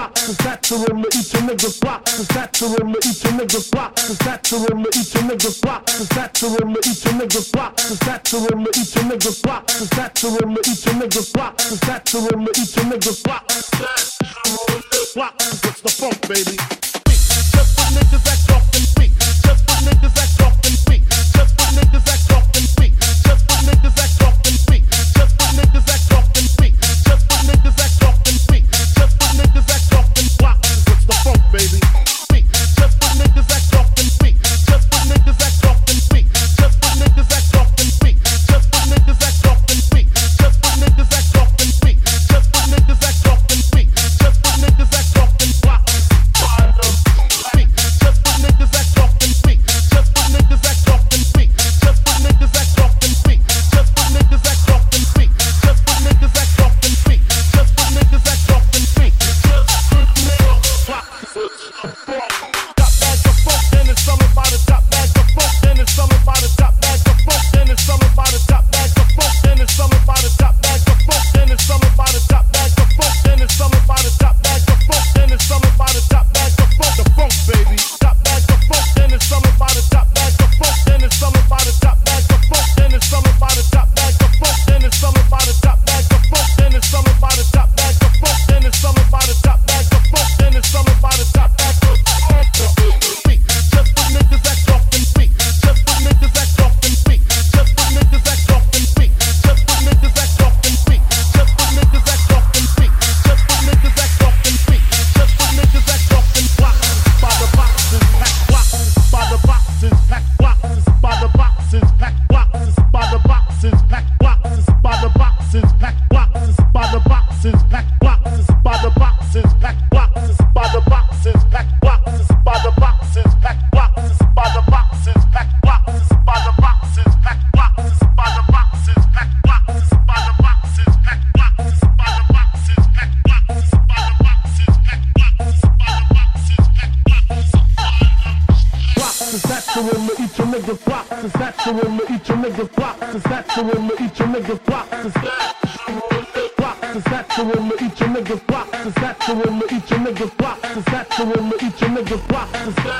plot, the satchel each a nigga plot, the satchel each a nigga plot, the satchel each a nigga plot, the satchel each a nigga plot, the satchel each a nigga plot, the satchel each a nigga plot, the satchel each a nigga plot, the satchel plot, what's the funk, baby? Just for niggas that talk and speak, just for niggas that talk and speak, just for niggas that talk and speak, just for niggas that talk and speak, just for niggas that talk and speak. natural to eat your niggas boxes. the one to eat your niggas boxes. one to eat your niggas boxes. one to eat your niggas boxes.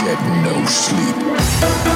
get no sleep.